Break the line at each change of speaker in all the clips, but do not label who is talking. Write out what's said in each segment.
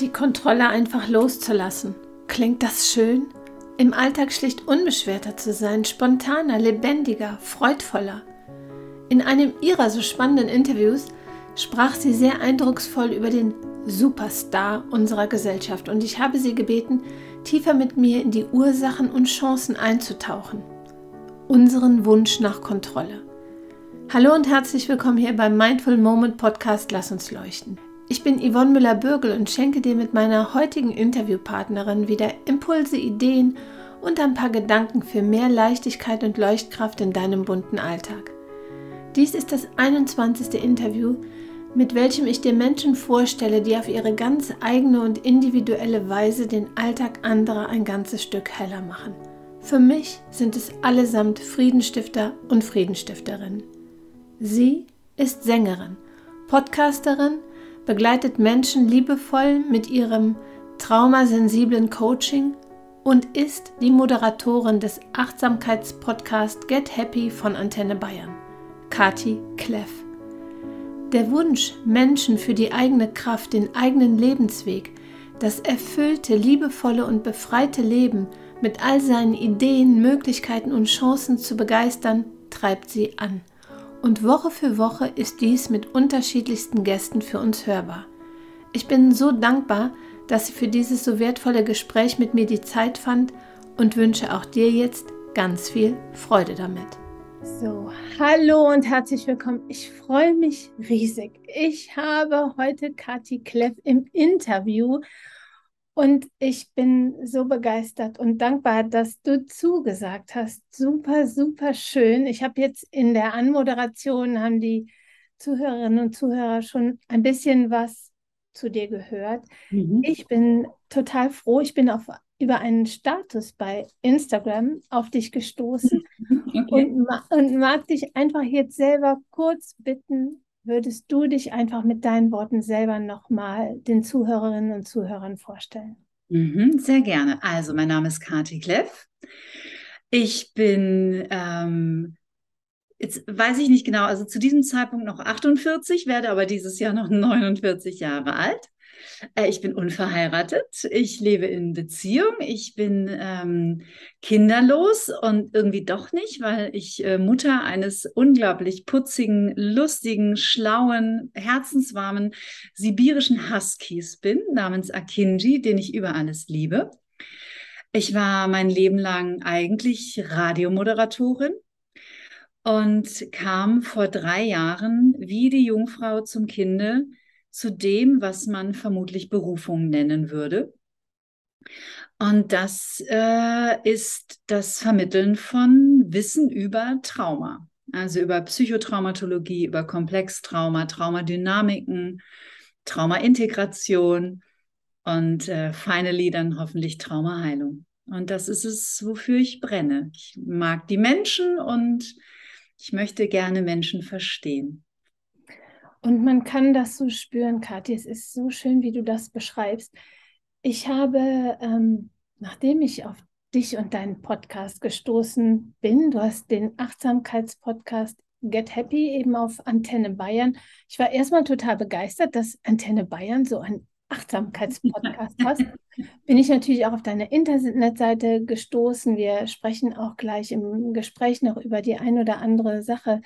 Die Kontrolle einfach loszulassen. Klingt das schön? Im Alltag schlicht unbeschwerter zu sein, spontaner, lebendiger, freudvoller. In einem ihrer so spannenden Interviews sprach sie sehr eindrucksvoll über den Superstar unserer Gesellschaft und ich habe sie gebeten, tiefer mit mir in die Ursachen und Chancen einzutauchen. Unseren Wunsch nach Kontrolle. Hallo und herzlich willkommen hier beim Mindful Moment Podcast Lass uns leuchten. Ich bin Yvonne Müller-Bürgel und schenke dir mit meiner heutigen Interviewpartnerin wieder Impulse, Ideen und ein paar Gedanken für mehr Leichtigkeit und Leuchtkraft in deinem bunten Alltag. Dies ist das 21. Interview, mit welchem ich dir Menschen vorstelle, die auf ihre ganz eigene und individuelle Weise den Alltag anderer ein ganzes Stück heller machen. Für mich sind es allesamt Friedenstifter und Friedenstifterinnen. Sie ist Sängerin, Podcasterin, begleitet Menschen liebevoll mit ihrem traumasensiblen Coaching und ist die Moderatorin des Achtsamkeitspodcasts Get Happy von Antenne Bayern, Kati Kleff. Der Wunsch, Menschen für die eigene Kraft, den eigenen Lebensweg, das erfüllte, liebevolle und befreite Leben mit all seinen Ideen, Möglichkeiten und Chancen zu begeistern, treibt sie an und Woche für Woche ist dies mit unterschiedlichsten Gästen für uns hörbar. Ich bin so dankbar, dass sie für dieses so wertvolle Gespräch mit mir die Zeit fand und wünsche auch dir jetzt ganz viel Freude damit. So, hallo und herzlich willkommen. Ich freue mich riesig. Ich habe heute Kathi Kleff im Interview und ich bin so begeistert und dankbar, dass du zugesagt hast. Super, super schön. Ich habe jetzt in der Anmoderation, haben die Zuhörerinnen und Zuhörer schon ein bisschen was zu dir gehört. Mhm. Ich bin total froh. Ich bin auf, über einen Status bei Instagram auf dich gestoßen okay. und, und mag dich einfach jetzt selber kurz bitten, würdest du dich einfach mit deinen Worten selber nochmal den Zuhörerinnen und Zuhörern vorstellen?
Mhm, sehr gerne. Also, mein Name ist Kati Kleff. Ich bin, ähm, jetzt weiß ich nicht genau, also zu diesem Zeitpunkt noch 48, werde aber dieses Jahr noch 49 Jahre alt. Äh, ich bin unverheiratet, ich lebe in Beziehung, ich bin ähm, kinderlos und irgendwie doch nicht, weil ich äh, Mutter eines unglaublich putzigen, lustigen, schlauen, herzenswarmen sibirischen Huskies bin, namens Akinji, den ich über alles liebe. Ich war mein Leben lang eigentlich Radiomoderatorin und kam vor drei Jahren wie die Jungfrau zum Kinde zu dem, was man vermutlich Berufung nennen würde. Und das äh, ist das Vermitteln von Wissen über Trauma, also über Psychotraumatologie, über Komplextrauma, Traumadynamiken, Traumaintegration und äh, finally dann hoffentlich Traumaheilung. Und das ist es, wofür ich brenne. Ich mag die Menschen und ich möchte gerne Menschen verstehen.
Und man kann das so spüren, Kathi. Es ist so schön, wie du das beschreibst. Ich habe, ähm, nachdem ich auf dich und deinen Podcast gestoßen bin, du hast den Achtsamkeitspodcast Get Happy eben auf Antenne Bayern. Ich war erstmal total begeistert, dass Antenne Bayern so ein Achtsamkeitspodcast hast. Bin ich natürlich auch auf deine Internetseite gestoßen. Wir sprechen auch gleich im Gespräch noch über die ein oder andere Sache,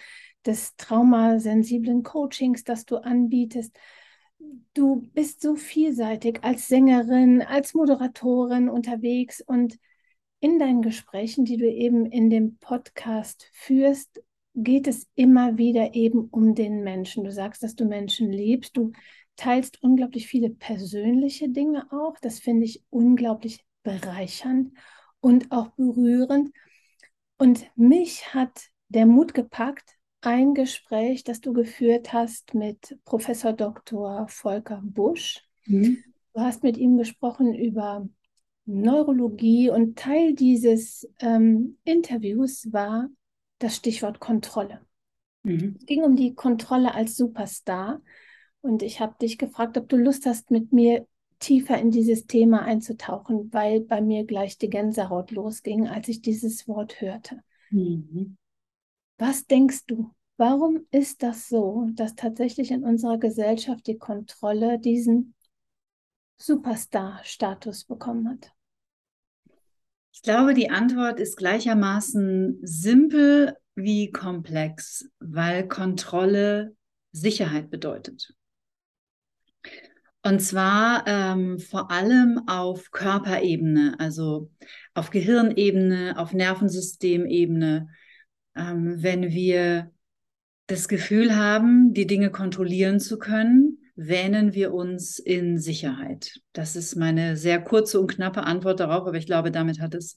des traumasensiblen Coachings, das du anbietest. Du bist so vielseitig als Sängerin, als Moderatorin unterwegs und in deinen Gesprächen, die du eben in dem Podcast führst, geht es immer wieder eben um den Menschen. Du sagst, dass du Menschen liebst. Du teilst unglaublich viele persönliche Dinge auch. Das finde ich unglaublich bereichernd und auch berührend. Und mich hat der Mut gepackt, ein Gespräch, das du geführt hast mit Professor Dr. Volker Busch. Mhm. Du hast mit ihm gesprochen über Neurologie und Teil dieses ähm, Interviews war das Stichwort Kontrolle. Mhm. Es ging um die Kontrolle als Superstar und ich habe dich gefragt, ob du Lust hast, mit mir tiefer in dieses Thema einzutauchen, weil bei mir gleich die Gänsehaut losging, als ich dieses Wort hörte. Mhm. Was denkst du? Warum ist das so, dass tatsächlich in unserer Gesellschaft die Kontrolle diesen Superstar-Status bekommen hat?
Ich glaube, die Antwort ist gleichermaßen simpel wie komplex, weil Kontrolle Sicherheit bedeutet. Und zwar ähm, vor allem auf Körperebene, also auf Gehirnebene, auf Nervensystemebene. Ähm, wenn wir das Gefühl haben, die Dinge kontrollieren zu können, wähnen wir uns in Sicherheit. Das ist meine sehr kurze und knappe Antwort darauf, aber ich glaube, damit hat es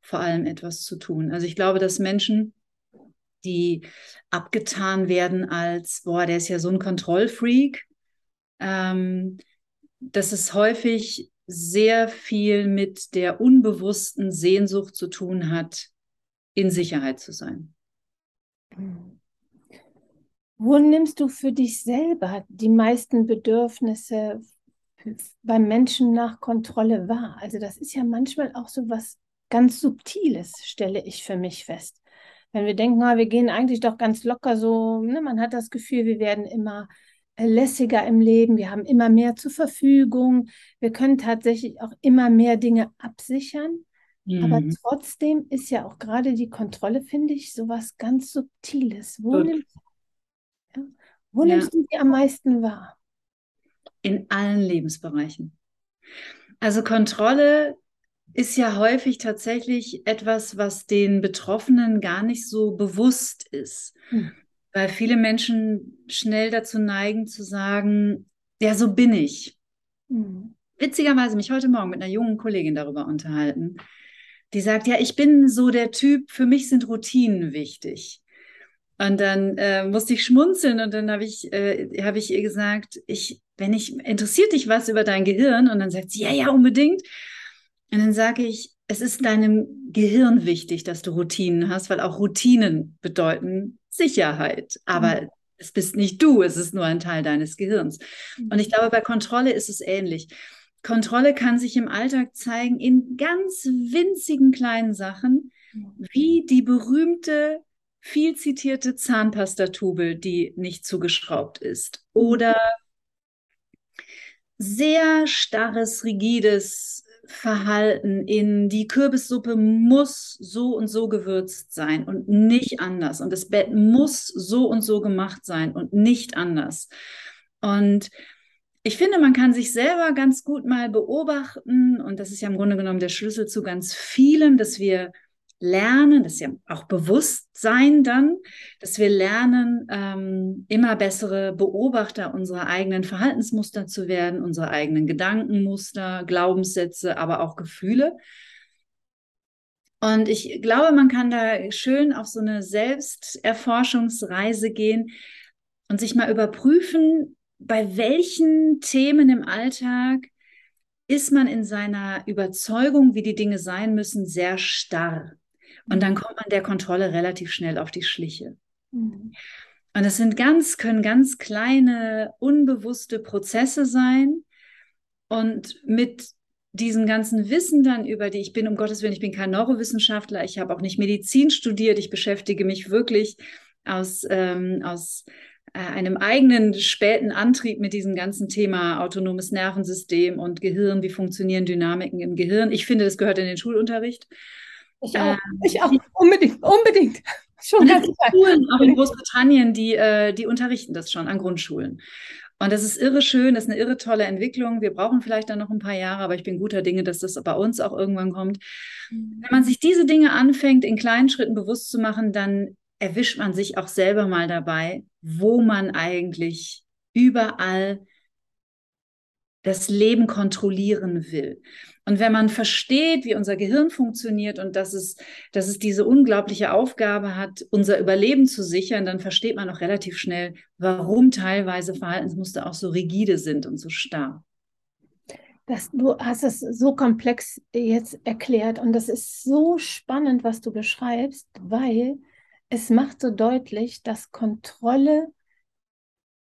vor allem etwas zu tun. Also ich glaube, dass Menschen, die abgetan werden als, boah, der ist ja so ein Kontrollfreak, ähm, dass es häufig sehr viel mit der unbewussten Sehnsucht zu tun hat, in Sicherheit zu sein.
Wo nimmst du für dich selber die meisten Bedürfnisse beim Menschen nach Kontrolle wahr? Also das ist ja manchmal auch so was ganz Subtiles, stelle ich für mich fest. Wenn wir denken, ah, wir gehen eigentlich doch ganz locker so, ne, man hat das Gefühl, wir werden immer lässiger im Leben, wir haben immer mehr zur Verfügung, wir können tatsächlich auch immer mehr Dinge absichern. Mhm. Aber trotzdem ist ja auch gerade die Kontrolle, finde ich, so was ganz Subtiles. Wo, nimmst, ja, wo ja. nimmst du sie am meisten wahr?
In allen Lebensbereichen. Also Kontrolle ist ja häufig tatsächlich etwas, was den Betroffenen gar nicht so bewusst ist. Mhm. Weil viele Menschen schnell dazu neigen zu sagen, ja, so bin ich. Mhm. Witzigerweise mich heute Morgen mit einer jungen Kollegin darüber unterhalten, die sagt, ja, ich bin so der Typ, für mich sind Routinen wichtig. Und dann äh, musste ich schmunzeln und dann habe ich, äh, hab ich ihr gesagt, ich, wenn ich, interessiert dich was über dein Gehirn? Und dann sagt sie, ja, ja, unbedingt. Und dann sage ich, es ist deinem Gehirn wichtig, dass du Routinen hast, weil auch Routinen bedeuten Sicherheit. Aber mhm. es bist nicht du, es ist nur ein Teil deines Gehirns. Und ich glaube, bei Kontrolle ist es ähnlich. Kontrolle kann sich im Alltag zeigen in ganz winzigen kleinen Sachen, wie die berühmte, viel zitierte Zahnpastatube, die nicht zugeschraubt ist. Oder sehr starres, rigides Verhalten in die Kürbissuppe muss so und so gewürzt sein und nicht anders. Und das Bett muss so und so gemacht sein und nicht anders. Und ich finde, man kann sich selber ganz gut mal beobachten und das ist ja im Grunde genommen der Schlüssel zu ganz vielem, dass wir lernen, das ist ja auch Bewusstsein dann, dass wir lernen, ähm, immer bessere Beobachter unserer eigenen Verhaltensmuster zu werden, unserer eigenen Gedankenmuster, Glaubenssätze, aber auch Gefühle. Und ich glaube, man kann da schön auf so eine Selbsterforschungsreise gehen und sich mal überprüfen, bei welchen Themen im Alltag ist man in seiner Überzeugung, wie die Dinge sein müssen, sehr starr. Und dann kommt man der Kontrolle relativ schnell auf die Schliche. Mhm. Und es sind ganz, können ganz kleine, unbewusste Prozesse sein. Und mit diesem ganzen Wissen dann über die, ich bin um Gottes Willen, ich bin kein Neurowissenschaftler, ich habe auch nicht Medizin studiert, ich beschäftige mich wirklich aus, ähm, aus einem eigenen späten Antrieb mit diesem ganzen Thema autonomes Nervensystem und Gehirn, wie funktionieren Dynamiken im Gehirn. Ich finde, das gehört in den Schulunterricht.
Ich auch, ähm, ich auch, unbedingt, unbedingt.
Schon ganz Schulen, auch in Großbritannien, die, äh, die unterrichten das schon an Grundschulen. Und das ist irre schön, das ist eine irre tolle Entwicklung. Wir brauchen vielleicht dann noch ein paar Jahre, aber ich bin guter Dinge, dass das bei uns auch irgendwann kommt. Mhm. Wenn man sich diese Dinge anfängt, in kleinen Schritten bewusst zu machen, dann erwischt man sich auch selber mal dabei, wo man eigentlich überall das Leben kontrollieren will. Und wenn man versteht, wie unser Gehirn funktioniert und dass es, dass es diese unglaubliche Aufgabe hat, unser Überleben zu sichern, dann versteht man auch relativ schnell, warum teilweise Verhaltensmuster auch so rigide sind und so starr.
Das, du hast es so komplex jetzt erklärt und das ist so spannend, was du beschreibst, weil es macht so deutlich, dass Kontrolle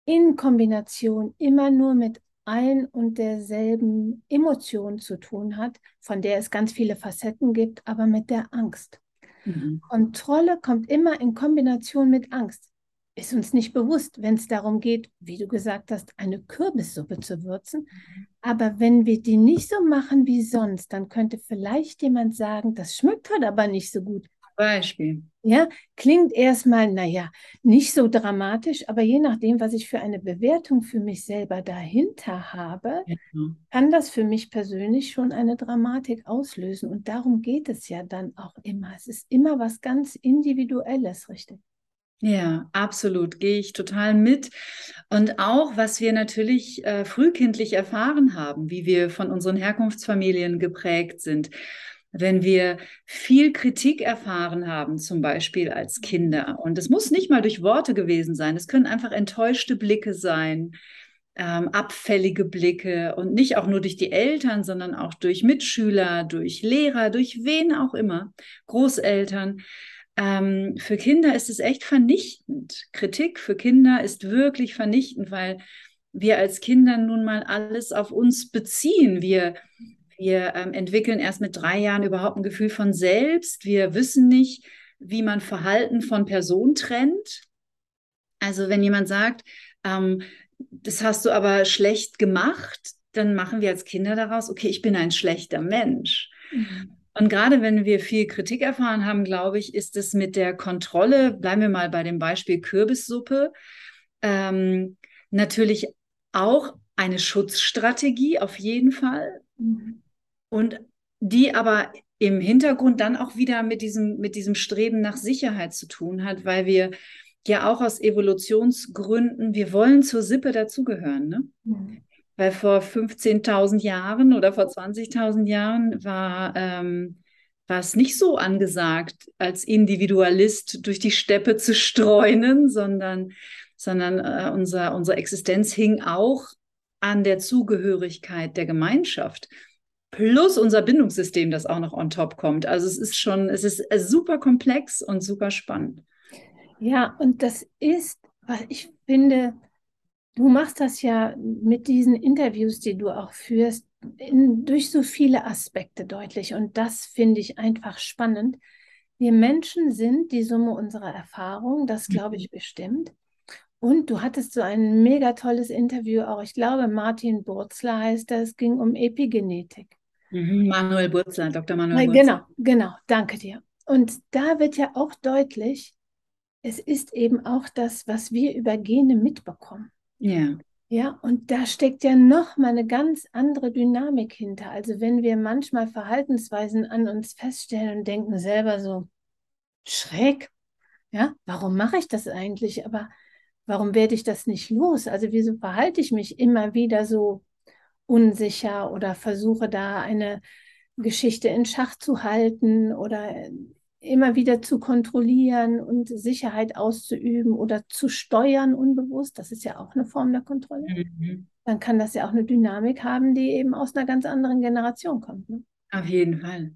in Kombination immer nur mit ein und derselben Emotion zu tun hat, von der es ganz viele Facetten gibt, aber mit der Angst. Mhm. Kontrolle kommt immer in Kombination mit Angst. ist uns nicht bewusst, wenn es darum geht, wie du gesagt hast, eine Kürbissuppe zu würzen. Aber wenn wir die nicht so machen wie sonst, dann könnte vielleicht jemand sagen, das schmeckt heute aber nicht so gut.
Beispiel.
Ja, klingt erstmal, naja, nicht so dramatisch, aber je nachdem, was ich für eine Bewertung für mich selber dahinter habe, ja. kann das für mich persönlich schon eine Dramatik auslösen. Und darum geht es ja dann auch immer. Es ist immer was ganz Individuelles, richtig?
Ja, absolut, gehe ich total mit. Und auch, was wir natürlich äh, frühkindlich erfahren haben, wie wir von unseren Herkunftsfamilien geprägt sind. Wenn wir viel Kritik erfahren haben, zum Beispiel als Kinder, und es muss nicht mal durch Worte gewesen sein, es können einfach enttäuschte Blicke sein, ähm, abfällige Blicke. Und nicht auch nur durch die Eltern, sondern auch durch Mitschüler, durch Lehrer, durch wen auch immer, Großeltern. Ähm, für Kinder ist es echt vernichtend. Kritik für Kinder ist wirklich vernichtend, weil wir als Kinder nun mal alles auf uns beziehen. Wir, wir ähm, entwickeln erst mit drei Jahren überhaupt ein Gefühl von selbst. Wir wissen nicht, wie man Verhalten von Person trennt. Also wenn jemand sagt, ähm, das hast du aber schlecht gemacht, dann machen wir als Kinder daraus, okay, ich bin ein schlechter Mensch. Mhm. Und gerade wenn wir viel Kritik erfahren haben, glaube ich, ist es mit der Kontrolle, bleiben wir mal bei dem Beispiel Kürbissuppe, ähm, natürlich auch eine Schutzstrategie auf jeden Fall. Mhm. Und die aber im Hintergrund dann auch wieder mit diesem, mit diesem Streben nach Sicherheit zu tun hat, weil wir ja auch aus Evolutionsgründen, wir wollen zur Sippe dazugehören. Ne? Mhm. Weil vor 15.000 Jahren oder vor 20.000 Jahren war, ähm, war es nicht so angesagt, als Individualist durch die Steppe zu streunen, sondern, sondern äh, unser, unsere Existenz hing auch an der Zugehörigkeit der Gemeinschaft. Plus unser Bindungssystem, das auch noch on top kommt. Also es ist schon, es ist äh, super komplex und super spannend.
Ja, und das ist, was ich finde, Du machst das ja mit diesen Interviews, die du auch führst, in, durch so viele Aspekte deutlich. Und das finde ich einfach spannend. Wir Menschen sind die Summe unserer Erfahrungen, das glaube ich mhm. bestimmt. Und du hattest so ein mega tolles Interview auch. Ich glaube, Martin Burzler heißt das. Es ging um Epigenetik.
Mhm, Manuel Burzler, Dr. Manuel
Burzler. Genau, genau. Danke dir. Und da wird ja auch deutlich, es ist eben auch das, was wir über Gene mitbekommen.
Ja.
Ja, und da steckt ja noch mal eine ganz andere Dynamik hinter. Also wenn wir manchmal Verhaltensweisen an uns feststellen und denken selber so schräg, ja, warum mache ich das eigentlich? Aber warum werde ich das nicht los? Also wieso verhalte ich mich immer wieder so unsicher oder versuche da eine Geschichte in Schach zu halten oder immer wieder zu kontrollieren und Sicherheit auszuüben oder zu steuern unbewusst, das ist ja auch eine Form der Kontrolle, mhm. dann kann das ja auch eine Dynamik haben, die eben aus einer ganz anderen Generation kommt. Ne?
Auf jeden Fall.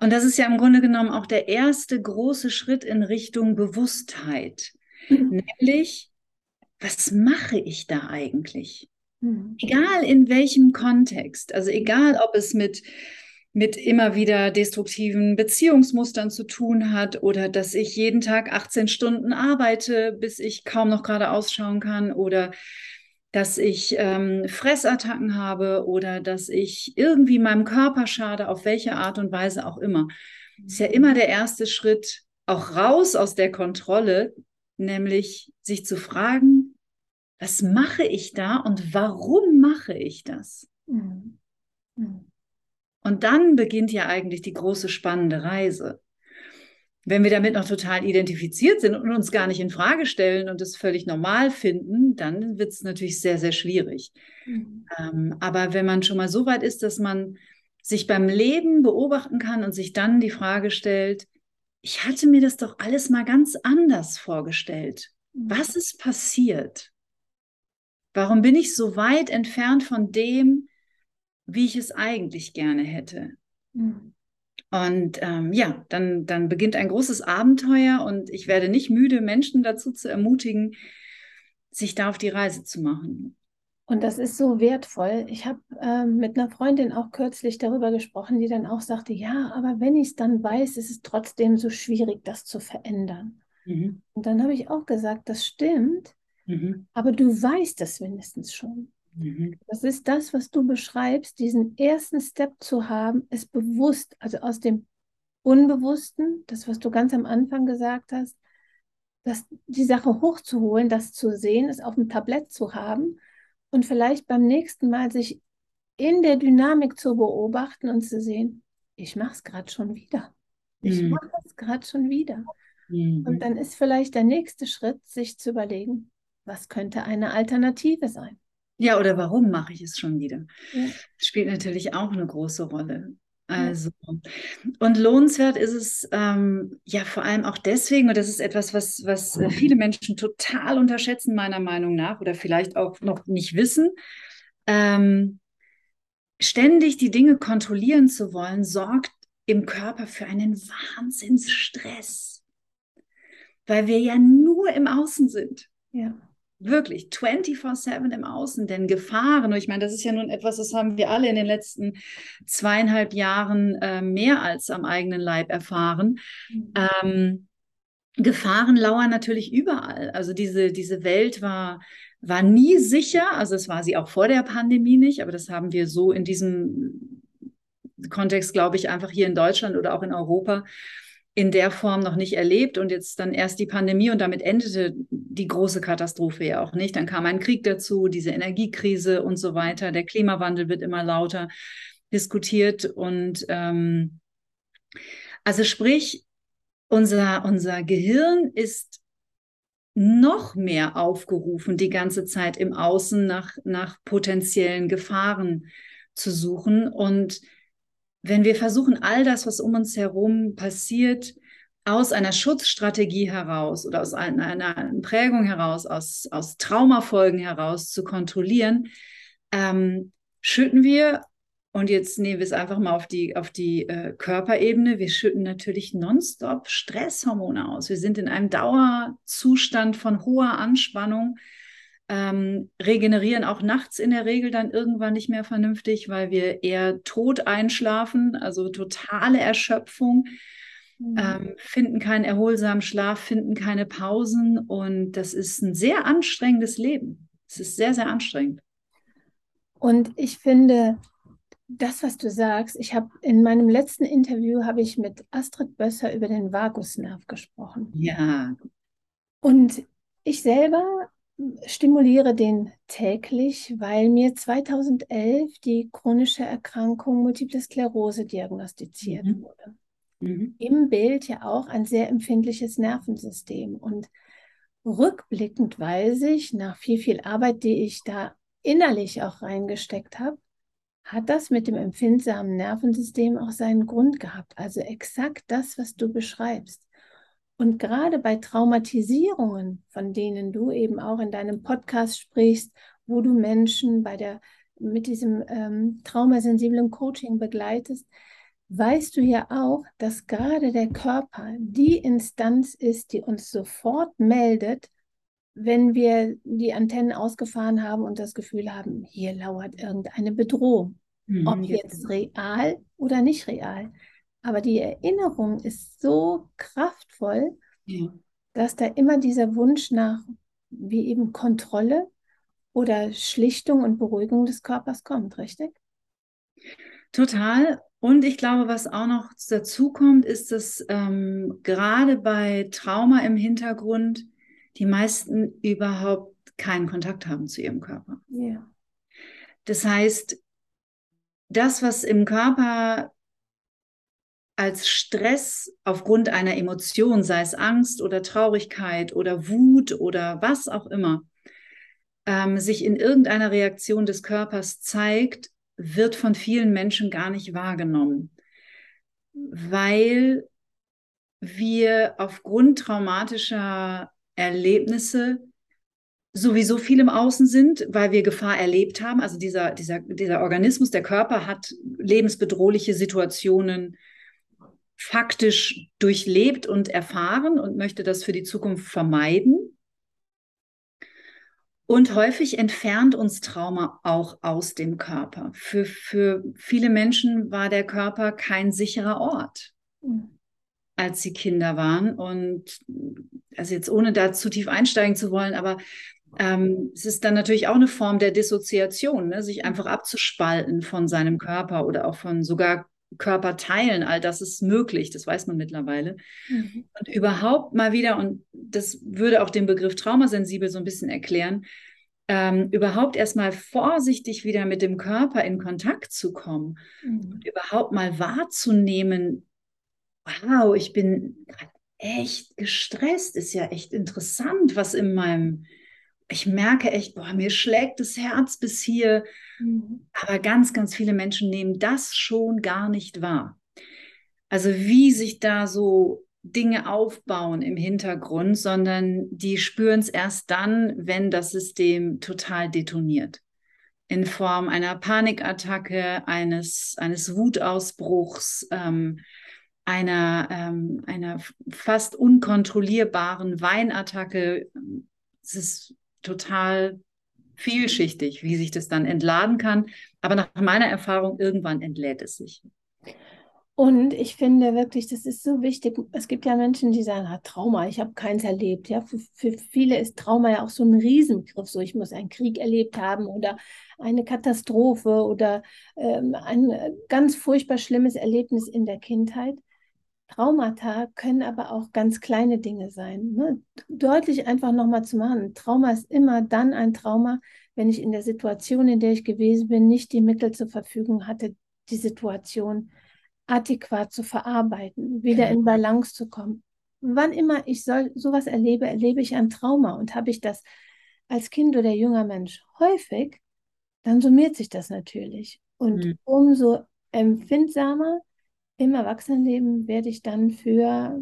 Und das ist ja im Grunde genommen auch der erste große Schritt in Richtung Bewusstheit, mhm. nämlich, was mache ich da eigentlich? Mhm. Egal in welchem Kontext, also egal ob es mit mit immer wieder destruktiven Beziehungsmustern zu tun hat oder dass ich jeden Tag 18 Stunden arbeite, bis ich kaum noch gerade ausschauen kann oder dass ich ähm, Fressattacken habe oder dass ich irgendwie meinem Körper schade, auf welche Art und Weise auch immer. Ist ja immer der erste Schritt, auch raus aus der Kontrolle, nämlich sich zu fragen, was mache ich da und warum mache ich das? Mhm. Mhm. Und dann beginnt ja eigentlich die große spannende Reise. Wenn wir damit noch total identifiziert sind und uns gar nicht in Frage stellen und es völlig normal finden, dann wird es natürlich sehr, sehr schwierig. Mhm. Ähm, aber wenn man schon mal so weit ist, dass man sich beim Leben beobachten kann und sich dann die Frage stellt, ich hatte mir das doch alles mal ganz anders vorgestellt. Mhm. Was ist passiert? Warum bin ich so weit entfernt von dem, wie ich es eigentlich gerne hätte. Mhm. Und ähm, ja, dann, dann beginnt ein großes Abenteuer und ich werde nicht müde, Menschen dazu zu ermutigen, sich da auf die Reise zu machen.
Und das ist so wertvoll. Ich habe äh, mit einer Freundin auch kürzlich darüber gesprochen, die dann auch sagte, ja, aber wenn ich es dann weiß, ist es trotzdem so schwierig, das zu verändern. Mhm. Und dann habe ich auch gesagt, das stimmt, mhm. aber du weißt das mindestens schon. Mhm. Das ist das, was du beschreibst, diesen ersten Step zu haben, es bewusst, also aus dem Unbewussten, das, was du ganz am Anfang gesagt hast, das, die Sache hochzuholen, das zu sehen, es auf dem Tablett zu haben und vielleicht beim nächsten Mal sich in der Dynamik zu beobachten und zu sehen, ich mache es gerade schon wieder. Ich mhm. mache es gerade schon wieder. Mhm. Und dann ist vielleicht der nächste Schritt, sich zu überlegen, was könnte eine Alternative sein.
Ja, oder warum mache ich es schon wieder? Ja. Spielt natürlich auch eine große Rolle. Also, und lohnenswert ist es ähm, ja vor allem auch deswegen, und das ist etwas, was, was äh, viele Menschen total unterschätzen, meiner Meinung nach, oder vielleicht auch noch nicht wissen. Ähm, ständig die Dinge kontrollieren zu wollen, sorgt im Körper für einen Wahnsinnsstress, weil wir ja nur im Außen sind.
Ja
wirklich 24-7 im Außen, denn Gefahren, und ich meine, das ist ja nun etwas, das haben wir alle in den letzten zweieinhalb Jahren äh, mehr als am eigenen Leib erfahren. Mhm. Ähm, Gefahren lauern natürlich überall. Also diese, diese Welt war, war nie sicher, also es war sie auch vor der Pandemie nicht, aber das haben wir so in diesem Kontext, glaube ich, einfach hier in Deutschland oder auch in Europa in der Form noch nicht erlebt und jetzt dann erst die Pandemie und damit endete die große Katastrophe ja auch nicht. Dann kam ein Krieg dazu, diese Energiekrise und so weiter. Der Klimawandel wird immer lauter diskutiert und ähm, also sprich, unser, unser Gehirn ist noch mehr aufgerufen, die ganze Zeit im Außen nach, nach potenziellen Gefahren zu suchen und wenn wir versuchen, all das, was um uns herum passiert, aus einer Schutzstrategie heraus oder aus einer, Prägung heraus, aus, aus Traumafolgen heraus zu kontrollieren, ähm, schütten wir, und jetzt nehmen wir es einfach mal auf die, auf die äh, Körperebene, wir schütten natürlich nonstop Stresshormone aus. Wir sind in einem Dauerzustand von hoher Anspannung ähm, regenerieren auch nachts in der Regel dann irgendwann nicht mehr vernünftig, weil wir eher tot einschlafen, also totale Erschöpfung, mhm. ähm, finden keinen erholsamen Schlaf, finden keine Pausen und das ist ein sehr anstrengendes Leben. Es ist sehr, sehr anstrengend.
Und ich finde, das, was du sagst, ich habe in meinem letzten Interview habe ich mit Astrid Bösser über den Vagusnerv gesprochen.
Ja.
Und ich selber stimuliere den täglich, weil mir 2011 die chronische Erkrankung Multiple Sklerose diagnostiziert mhm. wurde. Mhm. Im Bild ja auch ein sehr empfindliches Nervensystem. Und rückblickend weiß ich, nach viel, viel Arbeit, die ich da innerlich auch reingesteckt habe, hat das mit dem empfindsamen Nervensystem auch seinen Grund gehabt. Also exakt das, was du beschreibst. Und gerade bei Traumatisierungen, von denen du eben auch in deinem Podcast sprichst, wo du Menschen bei der, mit diesem ähm, traumasensiblen Coaching begleitest, weißt du ja auch, dass gerade der Körper die Instanz ist, die uns sofort meldet, wenn wir die Antennen ausgefahren haben und das Gefühl haben, hier lauert irgendeine Bedrohung. Mhm, Ob jetzt real oder nicht real. Aber die Erinnerung ist so kraftvoll, ja. dass da immer dieser Wunsch nach, wie eben Kontrolle oder Schlichtung und Beruhigung des Körpers kommt, richtig?
Total. Und ich glaube, was auch noch dazu kommt, ist, dass ähm, gerade bei Trauma im Hintergrund die meisten überhaupt keinen Kontakt haben zu ihrem Körper.
Ja.
Das heißt, das, was im Körper als Stress aufgrund einer Emotion, sei es Angst oder Traurigkeit oder Wut oder was auch immer, ähm, sich in irgendeiner Reaktion des Körpers zeigt, wird von vielen Menschen gar nicht wahrgenommen, weil wir aufgrund traumatischer Erlebnisse sowieso viel im Außen sind, weil wir Gefahr erlebt haben. Also dieser, dieser, dieser Organismus, der Körper hat lebensbedrohliche Situationen faktisch durchlebt und erfahren und möchte das für die Zukunft vermeiden. Und häufig entfernt uns Trauma auch aus dem Körper. Für, für viele Menschen war der Körper kein sicherer Ort. als sie Kinder waren. Und also jetzt ohne da zu tief einsteigen zu wollen, aber ähm, es ist dann natürlich auch eine Form der Dissoziation, ne? sich einfach abzuspalten von seinem Körper oder auch von sogar Körperteilen. All das ist möglich, das weiß man mittlerweile. Mhm. Und überhaupt mal wieder, und das würde auch den Begriff traumasensibel so ein bisschen erklären, ähm, überhaupt erstmal vorsichtig wieder mit dem Körper in Kontakt zu kommen mhm. und überhaupt mal wahrzunehmen, wow, ich bin echt gestresst, ist ja echt interessant, was in meinem, ich merke echt, boah, mir schlägt das Herz bis hier. Mhm. Aber ganz, ganz viele Menschen nehmen das schon gar nicht wahr. Also wie sich da so Dinge aufbauen im Hintergrund, sondern die spüren es erst dann, wenn das System total detoniert. In Form einer Panikattacke, eines, eines Wutausbruchs, ähm, einer, ähm, einer fast unkontrollierbaren Weinattacke. Es ist total vielschichtig, wie sich das dann entladen kann. Aber nach meiner Erfahrung, irgendwann entlädt es sich.
Und ich finde wirklich, das ist so wichtig. Es gibt ja Menschen, die sagen, ah, Trauma, ich habe keins erlebt. Ja, für, für viele ist Trauma ja auch so ein Riesengriff. So, ich muss einen Krieg erlebt haben oder eine Katastrophe oder ähm, ein ganz furchtbar schlimmes Erlebnis in der Kindheit. Traumata können aber auch ganz kleine Dinge sein. Ne? Deutlich einfach nochmal zu machen. Trauma ist immer dann ein Trauma, wenn ich in der Situation, in der ich gewesen bin, nicht die Mittel zur Verfügung hatte, die Situation adäquat zu verarbeiten, wieder in Balance zu kommen. Wann immer ich soll, sowas erlebe, erlebe ich ein Trauma und habe ich das als Kind oder junger Mensch häufig, dann summiert sich das natürlich. Und mhm. umso empfindsamer im Erwachsenenleben werde ich dann für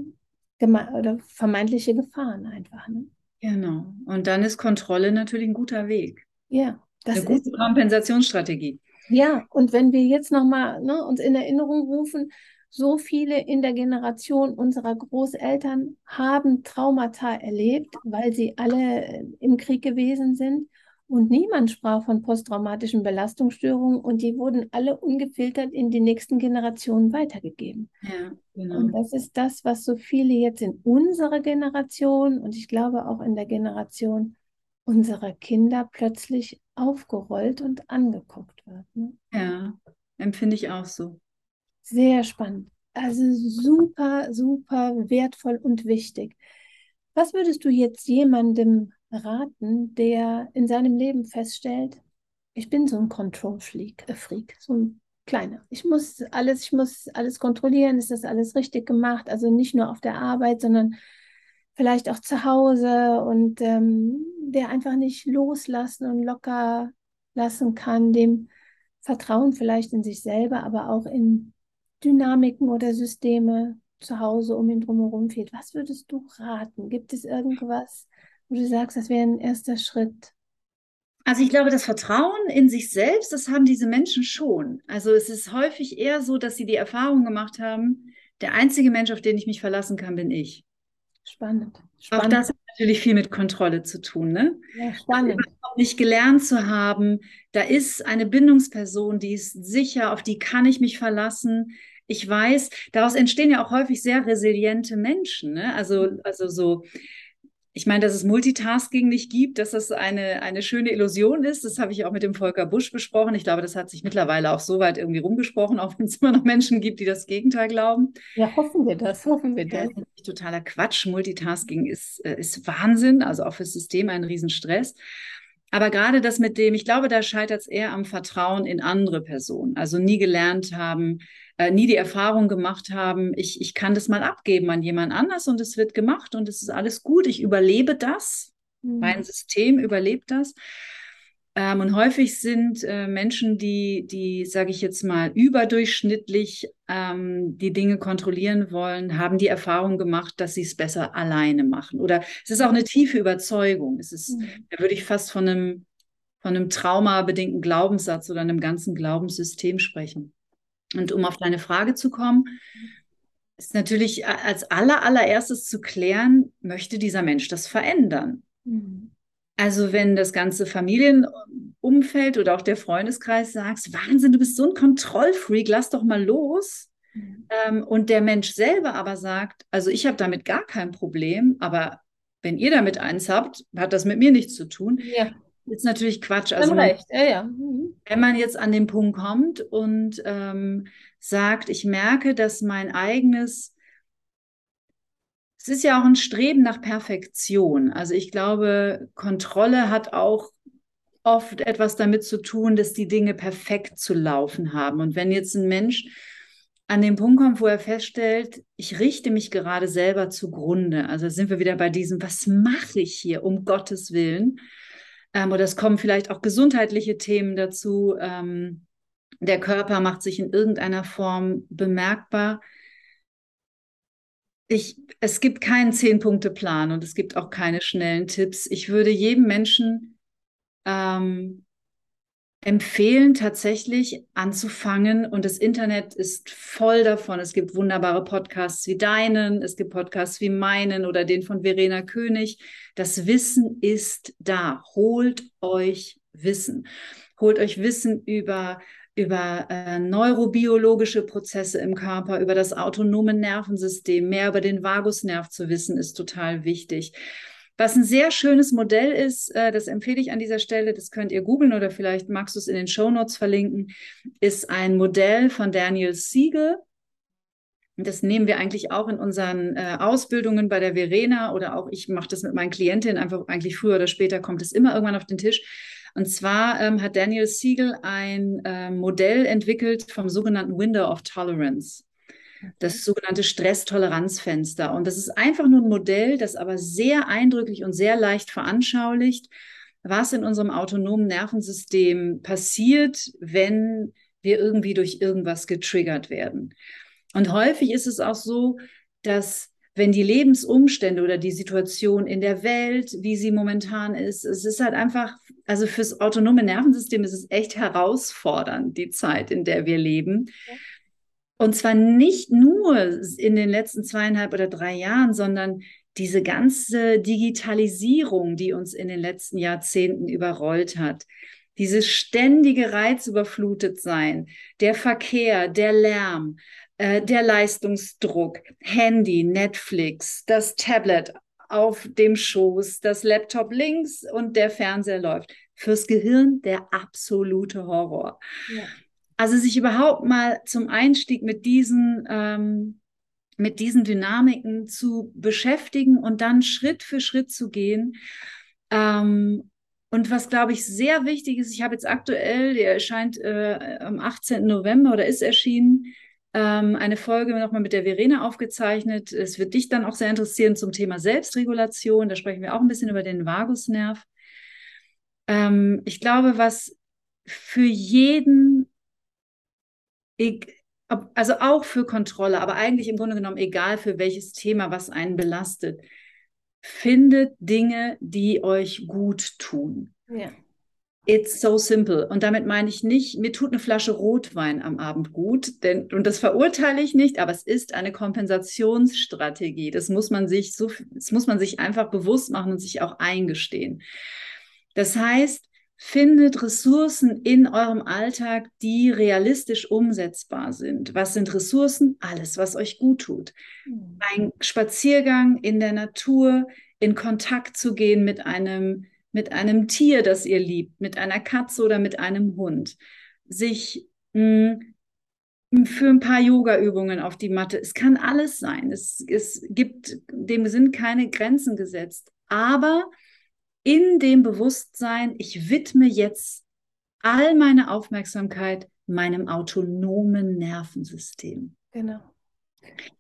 oder vermeintliche Gefahren einfach. Ne?
Genau. Und dann ist Kontrolle natürlich ein guter Weg.
Ja,
das Eine gute ist Kompensationsstrategie.
Ja, und wenn wir jetzt nochmal ne, uns in Erinnerung rufen, so viele in der Generation unserer Großeltern haben Traumata erlebt, weil sie alle im Krieg gewesen sind. Und niemand sprach von posttraumatischen Belastungsstörungen und die wurden alle ungefiltert in die nächsten Generationen weitergegeben. Ja, genau. Und das ist das, was so viele jetzt in unserer Generation und ich glaube auch in der Generation unserer Kinder plötzlich aufgerollt und angeguckt wird. Ne?
Ja, empfinde ich auch so.
Sehr spannend. Also super, super wertvoll und wichtig. Was würdest du jetzt jemandem raten, der in seinem Leben feststellt, ich bin so ein Control-Freak, äh Freak, so ein kleiner. Ich muss alles, ich muss alles kontrollieren, ist das alles richtig gemacht? Also nicht nur auf der Arbeit, sondern vielleicht auch zu Hause und ähm, der einfach nicht loslassen und locker lassen kann, dem Vertrauen vielleicht in sich selber, aber auch in Dynamiken oder Systeme zu Hause um ihn drumherum fehlt. Was würdest du raten? Gibt es irgendwas, wo du sagst, das wäre ein erster Schritt?
Also ich glaube, das Vertrauen in sich selbst, das haben diese Menschen schon. Also es ist häufig eher so, dass sie die Erfahrung gemacht haben, der einzige Mensch, auf den ich mich verlassen kann, bin ich.
Spannend.
spannend. Auch das hat natürlich viel mit Kontrolle zu tun. Ne?
Ja, spannend.
Nicht gelernt zu haben, da ist eine Bindungsperson, die ist sicher, auf die kann ich mich verlassen. Ich weiß, daraus entstehen ja auch häufig sehr resiliente Menschen. Ne? Also, also so ich meine, dass es Multitasking nicht gibt, dass das eine, eine schöne Illusion ist, das habe ich auch mit dem Volker Busch besprochen. Ich glaube, das hat sich mittlerweile auch so weit irgendwie rumgesprochen, auch wenn es immer noch Menschen gibt, die das Gegenteil glauben.
Ja, hoffen wir das, hoffen wir das.
das ist totaler Quatsch. Multitasking ist, äh, ist Wahnsinn, also auch fürs System ein Riesenstress. Aber gerade das mit dem, ich glaube, da scheitert es eher am Vertrauen in andere Personen. Also nie gelernt haben, äh, nie die Erfahrung gemacht haben, ich, ich kann das mal abgeben an jemand anders und es wird gemacht und es ist alles gut, ich überlebe das, mhm. mein System überlebt das. Ähm, und häufig sind äh, Menschen, die, die, sage ich jetzt mal, überdurchschnittlich ähm, die Dinge kontrollieren wollen, haben die Erfahrung gemacht, dass sie es besser alleine machen. Oder es ist auch eine tiefe Überzeugung. Es ist, mhm. da würde ich fast von einem, von einem traumabedingten Glaubenssatz oder einem ganzen Glaubenssystem sprechen. Und um auf deine Frage zu kommen, ist natürlich als aller, allererstes zu klären, möchte dieser Mensch das verändern? Mhm. Also wenn das ganze Familienumfeld oder auch der Freundeskreis sagt, Wahnsinn, du bist so ein Kontrollfreak, lass doch mal los, mhm. Ähm, und der Mensch selber aber sagt, also ich habe damit gar kein Problem, aber wenn ihr damit eins habt, hat das mit mir nichts zu tun.
Ja.
Ist natürlich Quatsch.
Also
man,
recht. Ja, ja. Mhm.
Wenn man jetzt an den Punkt kommt und ähm, sagt, ich merke, dass mein eigenes es ist ja auch ein Streben nach Perfektion. Also ich glaube, Kontrolle hat auch oft etwas damit zu tun, dass die Dinge perfekt zu laufen haben. Und wenn jetzt ein Mensch an den Punkt kommt, wo er feststellt, ich richte mich gerade selber zugrunde. Also sind wir wieder bei diesem, was mache ich hier um Gottes Willen? Ähm, oder es kommen vielleicht auch gesundheitliche Themen dazu. Ähm, der Körper macht sich in irgendeiner Form bemerkbar. Ich, es gibt keinen Zehn-Punkte-Plan und es gibt auch keine schnellen Tipps. Ich würde jedem Menschen ähm, empfehlen, tatsächlich anzufangen. Und das Internet ist voll davon. Es gibt wunderbare Podcasts wie deinen, es gibt Podcasts wie meinen oder den von Verena König. Das Wissen ist da. Holt euch Wissen. Holt euch Wissen über über äh, neurobiologische Prozesse im Körper, über das autonome Nervensystem, mehr über den Vagusnerv zu wissen, ist total wichtig. Was ein sehr schönes Modell ist, äh, das empfehle ich an dieser Stelle, das könnt ihr googeln oder vielleicht magst du es in den Show Notes verlinken, ist ein Modell von Daniel Siegel. Das nehmen wir eigentlich auch in unseren äh, Ausbildungen bei der Verena oder auch ich mache das mit meinen Klientinnen einfach eigentlich früher oder später kommt es immer irgendwann auf den Tisch und zwar ähm, hat Daniel Siegel ein äh, Modell entwickelt vom sogenannten Window of Tolerance. Das sogenannte Stresstoleranzfenster. Und das ist einfach nur ein Modell, das aber sehr eindrücklich und sehr leicht veranschaulicht, was in unserem autonomen Nervensystem passiert, wenn wir irgendwie durch irgendwas getriggert werden. Und häufig ist es auch so, dass wenn die Lebensumstände oder die Situation in der Welt, wie sie momentan ist, es ist halt einfach, also fürs autonome Nervensystem ist es echt herausfordernd, die Zeit, in der wir leben. Und zwar nicht nur in den letzten zweieinhalb oder drei Jahren, sondern diese ganze Digitalisierung, die uns in den letzten Jahrzehnten überrollt hat. Dieses ständige Reizüberflutet sein, der Verkehr, der Lärm, äh, der Leistungsdruck, Handy, Netflix, das Tablet auf dem Schoß, das Laptop links und der Fernseher läuft. Fürs Gehirn der absolute Horror. Ja. Also sich überhaupt mal zum Einstieg mit diesen, ähm, mit diesen Dynamiken zu beschäftigen und dann Schritt für Schritt zu gehen. Ähm, und was, glaube ich, sehr wichtig ist, ich habe jetzt aktuell, der erscheint äh, am 18. November oder ist erschienen, ähm, eine Folge nochmal mit der Verena aufgezeichnet. Es wird dich dann auch sehr interessieren zum Thema Selbstregulation. Da sprechen wir auch ein bisschen über den Vagusnerv. Ähm, ich glaube, was für jeden, also auch für Kontrolle, aber eigentlich im Grunde genommen egal für welches Thema, was einen belastet, findet Dinge, die euch gut tun. Ja. It's so simple. Und damit meine ich nicht, mir tut eine Flasche Rotwein am Abend gut, denn, und das verurteile ich nicht, aber es ist eine Kompensationsstrategie. Das muss man sich so, das muss man sich einfach bewusst machen und sich auch eingestehen. Das heißt, findet Ressourcen in eurem Alltag, die realistisch umsetzbar sind. Was sind Ressourcen? Alles, was euch gut tut. Mhm. Ein Spaziergang in der Natur, in Kontakt zu gehen mit einem mit einem Tier, das ihr liebt, mit einer Katze oder mit einem Hund, sich mh, hm, für ein paar Yoga-Übungen auf die Matte. Es kann alles sein. Es, es gibt, dem sind keine Grenzen gesetzt. Aber in dem Bewusstsein, ich widme jetzt all meine Aufmerksamkeit meinem autonomen Nervensystem.
Genau.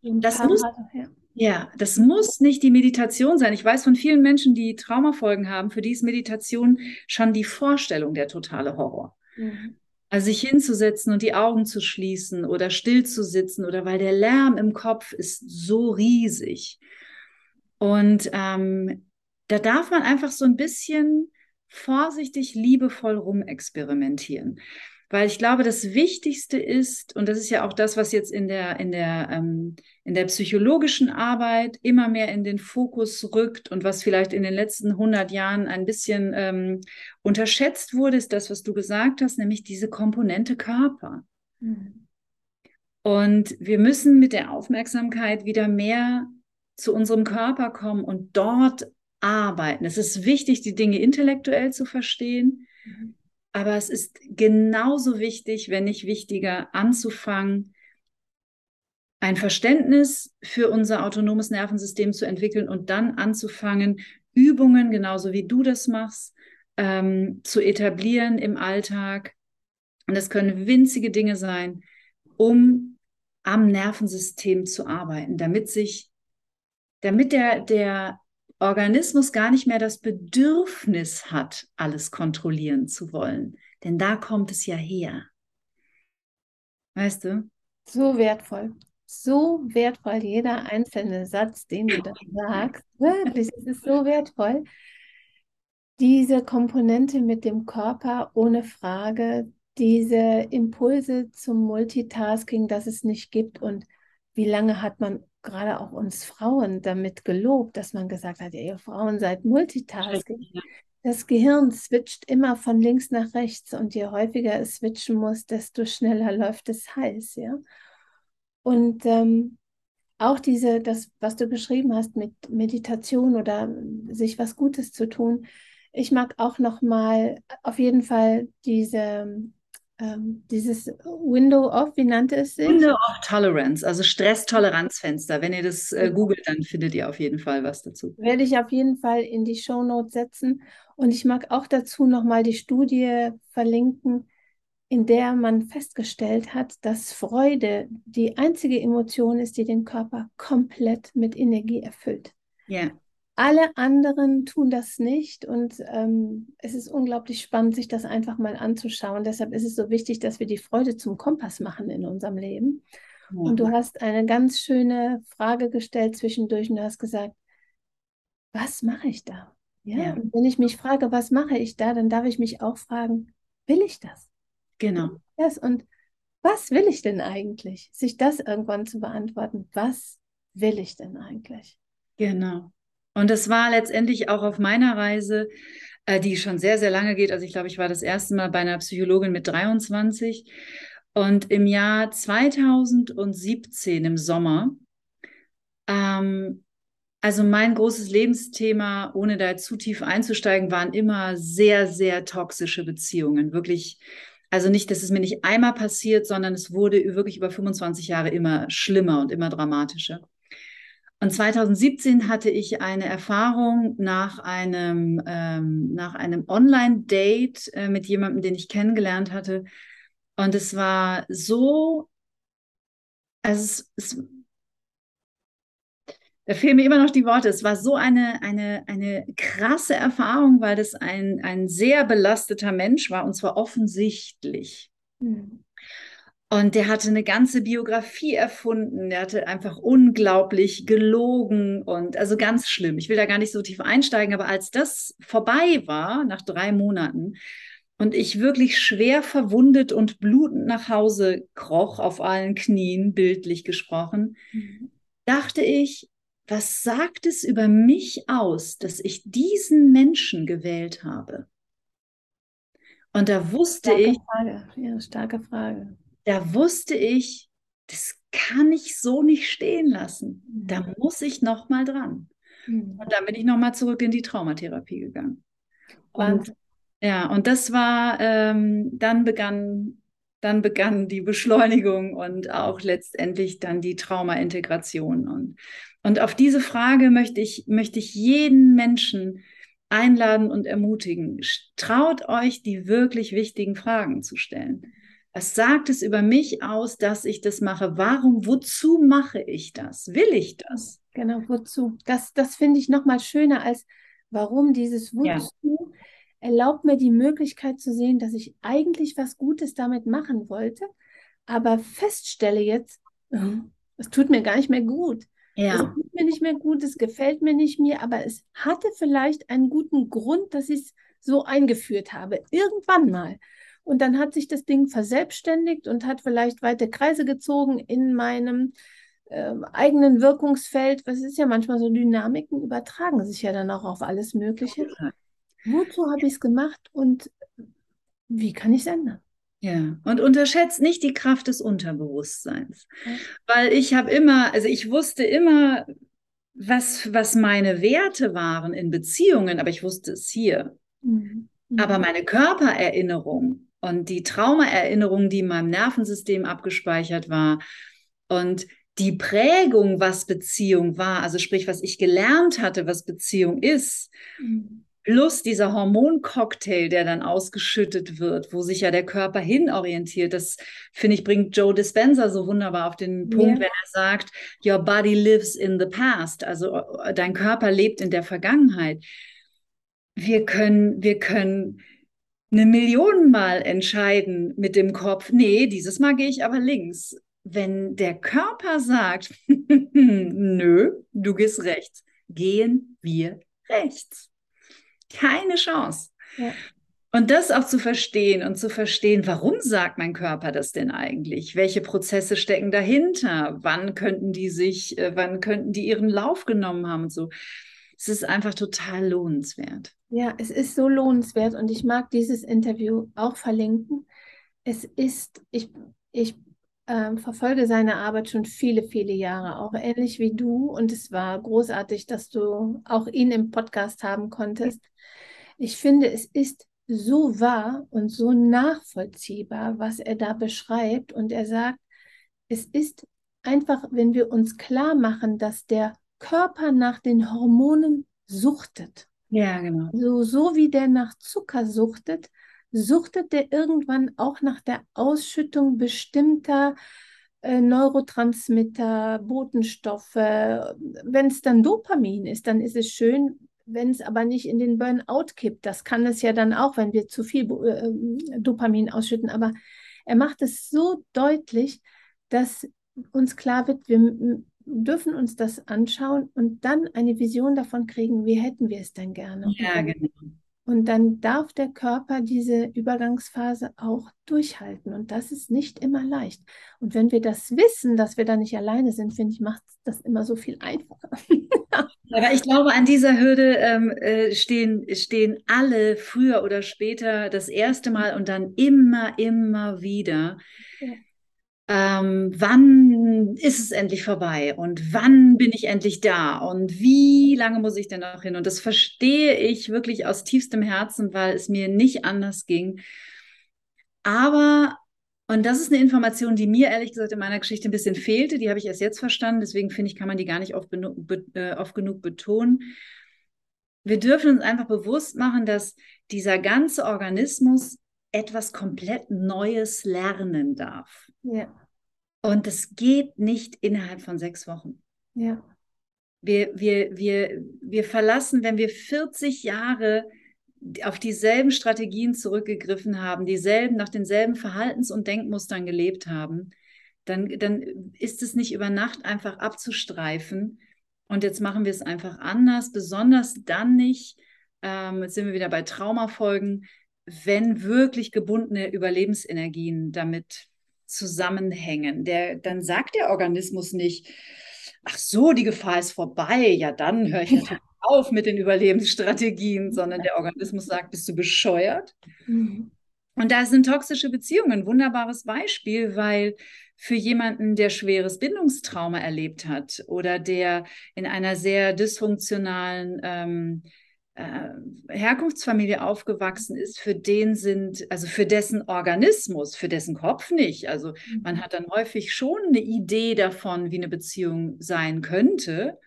Das muss, ja. Ja, das muss nicht die Meditation sein. Ich weiß von vielen Menschen, die Traumafolgen haben, für die ist Meditation schon die Vorstellung der totale Horror. Mhm. Also sich hinzusetzen und die Augen zu schließen oder still zu sitzen oder weil der Lärm im Kopf ist so riesig. Und ähm, da darf man einfach so ein bisschen vorsichtig, liebevoll rumexperimentieren. Weil ich glaube, das Wichtigste ist, und das ist ja auch das, was jetzt in der, in der, ähm, in der psychologischen Arbeit immer mehr in den Fokus rückt und was vielleicht in den letzten 100 Jahren ein bisschen ähm, unterschätzt wurde, ist das, was du gesagt hast, nämlich diese Komponente Körper. Mhm. Und wir müssen mit der Aufmerksamkeit wieder mehr zu unserem Körper kommen und dort arbeiten. Es ist wichtig, die Dinge intellektuell zu verstehen, mhm. aber es ist genauso wichtig, wenn nicht wichtiger, anzufangen, ein Verständnis für unser autonomes Nervensystem zu entwickeln und dann anzufangen, Übungen, genauso wie du das machst, ähm, zu etablieren im Alltag. Und das können winzige Dinge sein, um am Nervensystem zu arbeiten, damit sich, damit der, der Organismus gar nicht mehr das Bedürfnis hat, alles kontrollieren zu wollen. Denn da kommt es ja her. Weißt du?
So wertvoll so wertvoll, jeder einzelne Satz, den du da sagst. Wirklich, es ist so wertvoll. Diese Komponente mit dem Körper ohne Frage, diese Impulse zum Multitasking, das es nicht gibt und wie lange hat man gerade auch uns Frauen damit gelobt, dass man gesagt hat, ihr Frauen seid Multitasking. Das Gehirn switcht immer von links nach rechts und je häufiger es switchen muss, desto schneller läuft es heiß, ja. Und ähm, auch diese, das, was du beschrieben hast mit Meditation oder sich was Gutes zu tun. Ich mag auch noch mal auf jeden Fall diese ähm, dieses Window of, wie nannte es sich?
Window of Tolerance, also Stresstoleranzfenster. Wenn ihr das äh, googelt, dann findet ihr auf jeden Fall was dazu.
Werde ich auf jeden Fall in die Show Notes setzen. Und ich mag auch dazu noch mal die Studie verlinken, in der man festgestellt hat, dass Freude die einzige Emotion ist, die den Körper komplett mit Energie erfüllt.
Ja.
Alle anderen tun das nicht und ähm, es ist unglaublich spannend, sich das einfach mal anzuschauen. Deshalb ist es so wichtig, dass wir die Freude zum Kompass machen in unserem Leben. Ja. Und du hast eine ganz schöne Frage gestellt zwischendurch und du hast gesagt, was mache ich da? Ja, ja. Und wenn ich mich frage, was mache ich da, dann darf ich mich auch fragen, will ich das?
Genau.
Das und was will ich denn eigentlich? Sich das irgendwann zu beantworten. Was will ich denn eigentlich?
Genau. Und das war letztendlich auch auf meiner Reise, äh, die schon sehr, sehr lange geht. Also ich glaube, ich war das erste Mal bei einer Psychologin mit 23. Und im Jahr 2017, im Sommer, ähm, also mein großes Lebensthema, ohne da zu tief einzusteigen, waren immer sehr, sehr toxische Beziehungen. Wirklich also nicht, dass es mir nicht einmal passiert, sondern es wurde wirklich über 25 Jahre immer schlimmer und immer dramatischer. Und 2017 hatte ich eine Erfahrung nach einem, ähm, nach einem Online-Date äh, mit jemandem, den ich kennengelernt hatte. Und es war so, also es, es da fehlen mir immer noch die Worte. Es war so eine, eine, eine krasse Erfahrung, weil das ein, ein sehr belasteter Mensch war und zwar offensichtlich. Mhm. Und der hatte eine ganze Biografie erfunden. Der hatte einfach unglaublich gelogen und also ganz schlimm. Ich will da gar nicht so tief einsteigen, aber als das vorbei war, nach drei Monaten, und ich wirklich schwer verwundet und blutend nach Hause kroch, auf allen Knien, bildlich gesprochen, mhm. dachte ich, was sagt es über mich aus, dass ich diesen Menschen gewählt habe? Und da wusste
starke
ich,
Frage. Ja, starke Frage.
Da wusste ich, das kann ich so nicht stehen lassen. Mhm. Da muss ich noch mal dran. Mhm. Und dann bin ich noch mal zurück in die Traumatherapie gegangen. Und, ja, und das war, ähm, dann begann dann begann die Beschleunigung und auch letztendlich dann die Traumaintegration. Und, und auf diese Frage möchte ich, möchte ich jeden Menschen einladen und ermutigen. Traut euch, die wirklich wichtigen Fragen zu stellen. Was sagt es über mich aus, dass ich das mache? Warum, wozu mache ich das? Will ich das?
Genau, wozu? Das, das finde ich nochmal schöner als warum dieses Wozu. Ja erlaubt mir die Möglichkeit zu sehen, dass ich eigentlich was Gutes damit machen wollte, aber feststelle jetzt, hm, es tut mir gar nicht mehr gut. Ja. Es tut mir nicht mehr gut, es gefällt mir nicht mehr, aber es hatte vielleicht einen guten Grund, dass ich es so eingeführt habe. Irgendwann mal. Und dann hat sich das Ding verselbstständigt und hat vielleicht weite Kreise gezogen in meinem äh, eigenen Wirkungsfeld. Was ist ja manchmal so, Dynamiken übertragen sich ja dann auch auf alles Mögliche. Wozu habe ich es gemacht und wie kann ich es ändern?
Ja, und unterschätzt nicht die Kraft des Unterbewusstseins. Ja. Weil ich habe immer, also ich wusste immer, was, was meine Werte waren in Beziehungen, aber ich wusste es hier. Mhm. Aber meine Körpererinnerung und die Traumaerinnerung, die in meinem Nervensystem abgespeichert war und die Prägung, was Beziehung war, also sprich, was ich gelernt hatte, was Beziehung ist, mhm. plus dieser Hormoncocktail, der dann ausgeschüttet wird, wo sich ja der Körper hinorientiert, das finde ich, bringt Joe Dispenza so wunderbar auf den Punkt, yeah. wenn er sagt, Your body lives in the past, also äh, dein Körper lebt in der Vergangenheit. Wir können, wir können eine Million Mal entscheiden mit dem Kopf, nee, dieses Mal gehe ich aber links. Wenn der Körper sagt, nö, du gehst rechts, gehen wir rechts. Keine Chance. Ja. Und das auch zu verstehen und zu verstehen, warum sagt mein Körper das denn eigentlich? Welche Prozesse stecken dahinter? Wann könnten die sich, äh, wann könnten die ihren Lauf genommen haben und so. Es ist einfach total lohnenswert.
Ja, es ist so lohnenswert und ich mag dieses Interview auch verlinken. Es ist, ich, ich äh, verfolge seine Arbeit schon viele, viele Jahre, auch ähnlich wie du. Und es war großartig, dass du auch ihn im Podcast haben konntest. Ich finde, es ist so wahr und so nachvollziehbar, was er da beschreibt. Und er sagt, es ist einfach, wenn wir uns klar machen, dass der Körper nach den Hormonen suchtet.
Ja, genau.
So, so wie der nach Zucker suchtet, suchtet der irgendwann auch nach der Ausschüttung bestimmter äh, Neurotransmitter, Botenstoffe. Wenn es dann Dopamin ist, dann ist es schön, wenn es aber nicht in den Burnout kippt. Das kann es ja dann auch, wenn wir zu viel äh, Dopamin ausschütten. Aber er macht es so deutlich, dass uns klar wird, wir dürfen uns das anschauen und dann eine Vision davon kriegen, wie hätten wir es denn gerne.
Ja, genau.
Und dann darf der Körper diese Übergangsphase auch durchhalten. Und das ist nicht immer leicht. Und wenn wir das wissen, dass wir da nicht alleine sind, finde ich, macht das immer so viel einfacher.
Aber ich glaube, an dieser Hürde ähm, äh, stehen, stehen alle früher oder später das erste Mal und dann immer, immer wieder. Ja ähm, wann ist es endlich vorbei und wann bin ich endlich da und wie lange muss ich denn noch hin? Und das verstehe ich wirklich aus tiefstem Herzen, weil es mir nicht anders ging. Aber, und das ist eine Information, die mir ehrlich gesagt in meiner Geschichte ein bisschen fehlte, die habe ich erst jetzt verstanden, deswegen finde ich, kann man die gar nicht oft, äh, oft genug betonen. Wir dürfen uns einfach bewusst machen, dass dieser ganze Organismus etwas komplett Neues lernen darf.
Ja.
Und das geht nicht innerhalb von sechs Wochen.
Ja.
Wir, wir, wir, wir verlassen, wenn wir 40 Jahre auf dieselben Strategien zurückgegriffen haben, dieselben, nach denselben Verhaltens- und Denkmustern gelebt haben, dann, dann ist es nicht über Nacht einfach abzustreifen. Und jetzt machen wir es einfach anders, besonders dann nicht, ähm, jetzt sind wir wieder bei Traumafolgen, wenn wirklich gebundene Überlebensenergien damit zusammenhängen. Der, dann sagt der Organismus nicht, ach so, die Gefahr ist vorbei, ja dann höre ich natürlich auf mit den Überlebensstrategien, sondern der Organismus sagt, bist du bescheuert? Mhm. Und da sind toxische Beziehungen ein wunderbares Beispiel, weil für jemanden, der schweres Bindungstrauma erlebt hat oder der in einer sehr dysfunktionalen ähm, äh, Herkunftsfamilie aufgewachsen ist, für den sind, also für dessen Organismus, für dessen Kopf nicht. Also mhm. man hat dann häufig schon eine Idee davon, wie eine Beziehung sein könnte.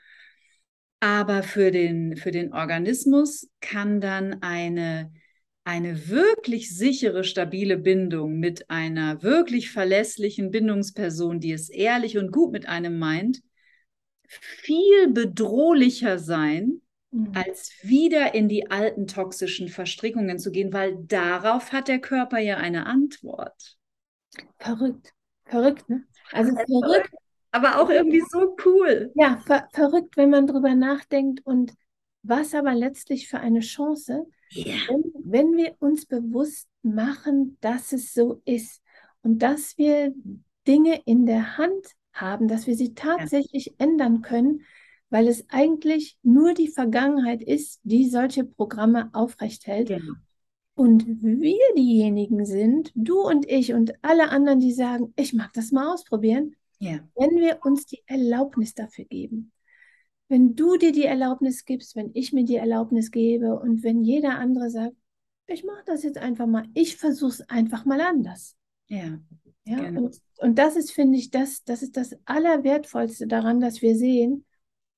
Aber für den, für den Organismus kann dann eine, eine wirklich sichere, stabile Bindung mit einer wirklich verlässlichen Bindungsperson, die es ehrlich und gut mit einem meint, viel bedrohlicher sein, Mhm. als wieder in die alten toxischen Verstrickungen zu gehen, weil darauf hat der Körper ja eine Antwort.
Verrückt, verrückt, ne? Also verrückt.
Aber auch irgendwie so cool.
Ja, ver verrückt, wenn man drüber nachdenkt und was aber letztlich für eine Chance,
ja.
wenn, wenn wir uns bewusst machen, dass es so ist und dass wir Dinge in der Hand haben, dass wir sie tatsächlich ja. ändern können, weil es eigentlich nur die Vergangenheit ist, die solche Programme aufrecht hält.
Genau.
Und wir diejenigen sind, du und ich und alle anderen, die sagen, ich mag das mal ausprobieren,
Ja.
wenn wir uns die Erlaubnis dafür geben. Wenn du dir die Erlaubnis gibst, wenn ich mir die Erlaubnis gebe und wenn jeder andere sagt, ich mache das jetzt einfach mal, ich versuche es einfach mal anders.
Ja.
Ja,
Genau.
und, und das ist, finde ich, das, das ist das Allerwertvollste daran, dass wir sehen,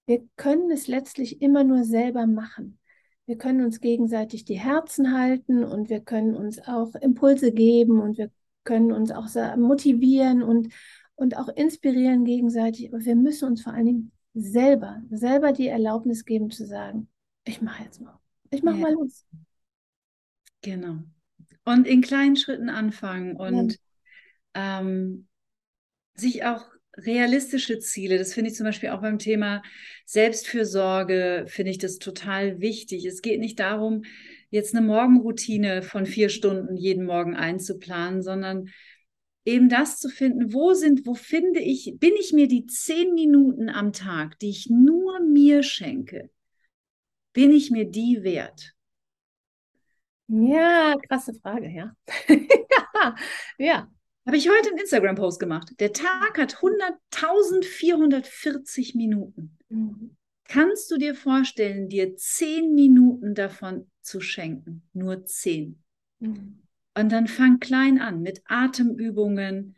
wir können es letztlich immer nur selber machen. Wir können uns gegenseitig die Herzen halten und wir können uns auch Impulse geben und wir können uns auch motivieren und, und auch inspirieren gegenseitig. Aber wir müssen uns vor allen Dingen selber, selber die Erlaubnis geben zu sagen, ich mache jetzt mal. Ich mache
Ja.
mal los.
Genau. Und in kleinen Schritten anfangen und ähm, sich auch realistische Ziele, das finde ich zum Beispiel auch beim Thema Selbstfürsorge, finde ich das total wichtig. Es geht nicht darum, jetzt eine Morgenroutine von vier Stunden jeden Morgen einzuplanen, sondern eben das zu finden, wo sind, wo finde ich, bin ich mir die zehn Minuten am Tag, die ich nur mir schenke, bin ich mir die wert?
Ja, krasse Frage, ja. ja, ja.
Habe ich heute einen Instagram-Post gemacht. Der Tag hat 100, 1440 Minuten.
Mhm.
Kannst du dir vorstellen, dir zehn Minuten davon zu schenken? Nur zehn.
Mhm.
Und dann fang klein an mit Atemübungen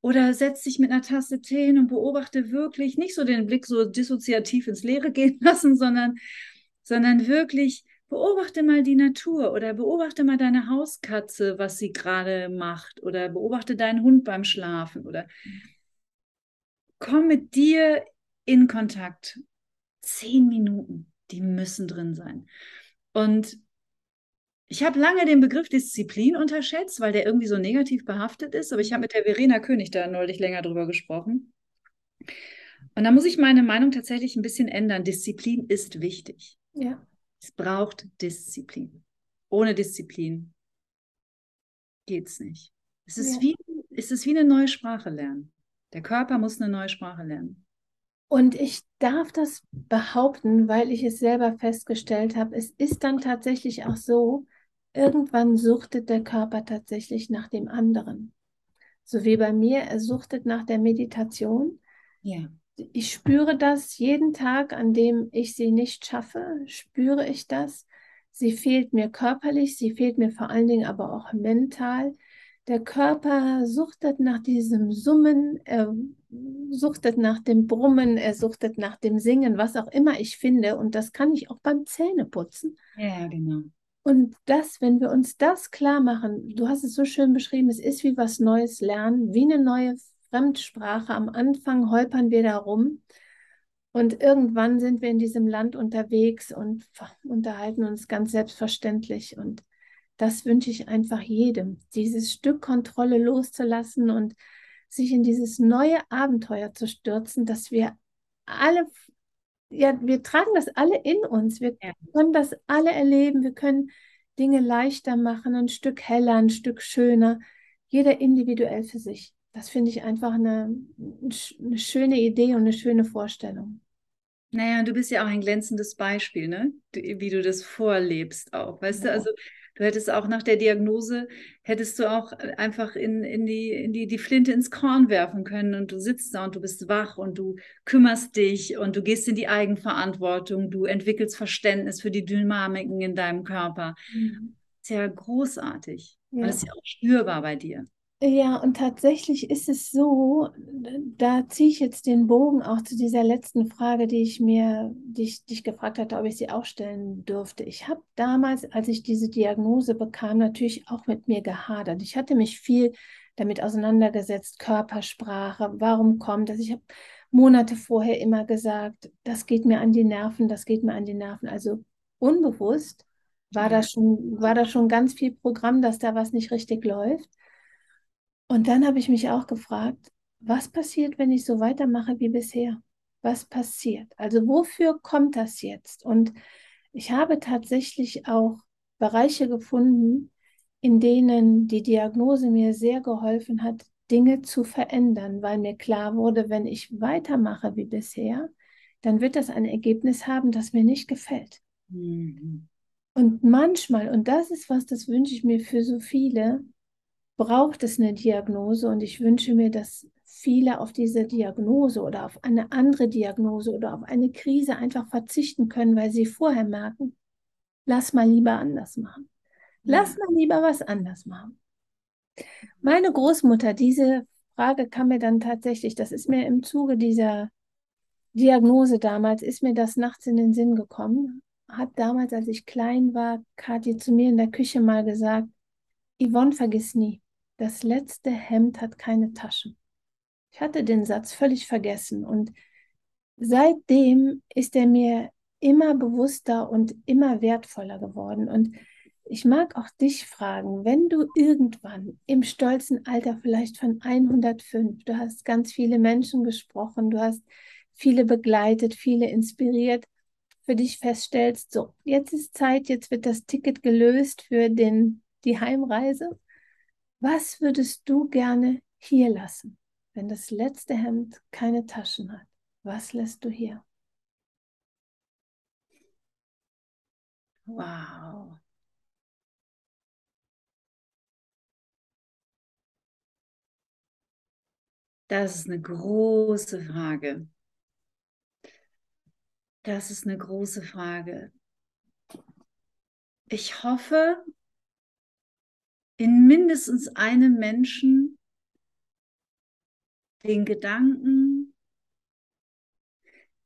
oder setz dich mit einer Tasse Tee hin und beobachte wirklich nicht so den Blick so dissoziativ ins Leere gehen lassen, sondern, sondern wirklich beobachte mal die Natur oder beobachte mal deine Hauskatze, was sie gerade macht oder beobachte deinen Hund beim Schlafen oder komm mit dir in Kontakt. Zehn Minuten, die müssen drin sein. Und ich habe lange den Begriff Disziplin unterschätzt, weil der irgendwie so negativ behaftet ist. Aber ich habe mit der Verena König da neulich länger drüber gesprochen. Und da muss ich meine Meinung tatsächlich ein bisschen ändern. Disziplin ist wichtig.
Ja.
Es braucht Disziplin. Ohne Disziplin geht's nicht. Es ist,
Ja.
wie, es ist wie eine neue Sprache lernen. Der Körper muss eine neue Sprache lernen.
Und ich darf das behaupten, weil ich es selber festgestellt habe. Es ist dann tatsächlich auch so, irgendwann suchtet der Körper tatsächlich nach dem anderen. So wie bei mir, er suchtet nach der Meditation.
Ja.
Ich spüre das jeden Tag, an dem ich sie nicht schaffe, spüre ich das. Sie fehlt mir körperlich, sie fehlt mir vor allen Dingen aber auch mental. Der Körper suchtet nach diesem Summen, er suchtet nach dem Brummen, er suchtet nach dem Singen, was auch immer ich finde. Und das kann ich auch beim Zähneputzen.
Ja, genau.
Und das, wenn wir uns das klar machen, du hast es so schön beschrieben, es ist wie was Neues lernen, wie eine neue Fremdsprache. Am Anfang holpern wir da rum und irgendwann sind wir in diesem Land unterwegs und unterhalten uns ganz selbstverständlich. Und das wünsche ich einfach jedem, dieses Stück Kontrolle loszulassen und sich in dieses neue Abenteuer zu stürzen, dass wir alle, ja, wir tragen das alle in uns. Wir können das alle erleben. Wir können Dinge leichter machen, ein Stück heller, ein Stück schöner, jeder individuell für sich. Das finde ich einfach eine, eine schöne Idee und eine schöne Vorstellung.
Naja, du bist ja auch ein glänzendes Beispiel, ne? Du, wie du das vorlebst auch. Weißt du,
Ja.
also du hättest auch nach der Diagnose, hättest du auch einfach in, in die, in die, die Flinte ins Korn werfen können und du sitzt da und du bist wach und du kümmerst dich und du gehst in die Eigenverantwortung, du entwickelst Verständnis für die Dynamiken in deinem Körper. Ist ja großartig. Und
Ja.
das ist ja auch spürbar bei dir.
Ja, und tatsächlich ist es so, da ziehe ich jetzt den Bogen auch zu dieser letzten Frage, die ich mir, die ich dich gefragt hatte, ob ich sie auch stellen dürfte. Ich habe damals, als ich diese Diagnose bekam, natürlich auch mit mir gehadert. Ich hatte mich viel damit auseinandergesetzt, Körpersprache, warum kommt das? Ich habe Monate vorher immer gesagt, das geht mir an die Nerven, das geht mir an die Nerven. Also unbewusst war da schon, war da schon ganz viel Programm, dass da was nicht richtig läuft. Und dann habe ich mich auch gefragt, was passiert, wenn ich so weitermache wie bisher? Was passiert? Also wofür kommt das jetzt? Und ich habe tatsächlich auch Bereiche gefunden, in denen die Diagnose mir sehr geholfen hat, Dinge zu verändern, weil mir klar wurde, wenn ich weitermache wie bisher, dann wird das ein Ergebnis haben, das mir nicht gefällt.
Mhm.
Und manchmal, und das ist was, das wünsche ich mir für so viele, braucht es eine Diagnose und ich wünsche mir, dass viele auf diese Diagnose oder auf eine andere Diagnose oder auf eine Krise einfach verzichten können, weil sie vorher merken, lass mal lieber anders machen. Lass mal lieber was anders machen. Meine Großmutter, diese Frage kam mir dann tatsächlich, das ist mir im Zuge dieser Diagnose damals, ist mir das nachts in den Sinn gekommen hat damals, als ich klein war, Kathi zu mir in der Küche mal gesagt, Yvonne, vergiss nie, das letzte Hemd hat keine Taschen. Ich hatte den Satz völlig vergessen und seitdem ist er mir immer bewusster und immer wertvoller geworden. Und ich mag auch dich fragen, wenn du irgendwann im stolzen Alter vielleicht von 105, du hast ganz viele Menschen gesprochen, du hast viele begleitet, viele inspiriert, für dich feststellst, so, jetzt ist Zeit, jetzt wird das Ticket gelöst für den, die Heimreise. Was würdest du gerne hier lassen, wenn das letzte Hemd keine Taschen hat? Was lässt du hier?
Wow. Das ist eine große Frage. Das ist eine große Frage. Ich hoffe, in mindestens einem Menschen den Gedanken,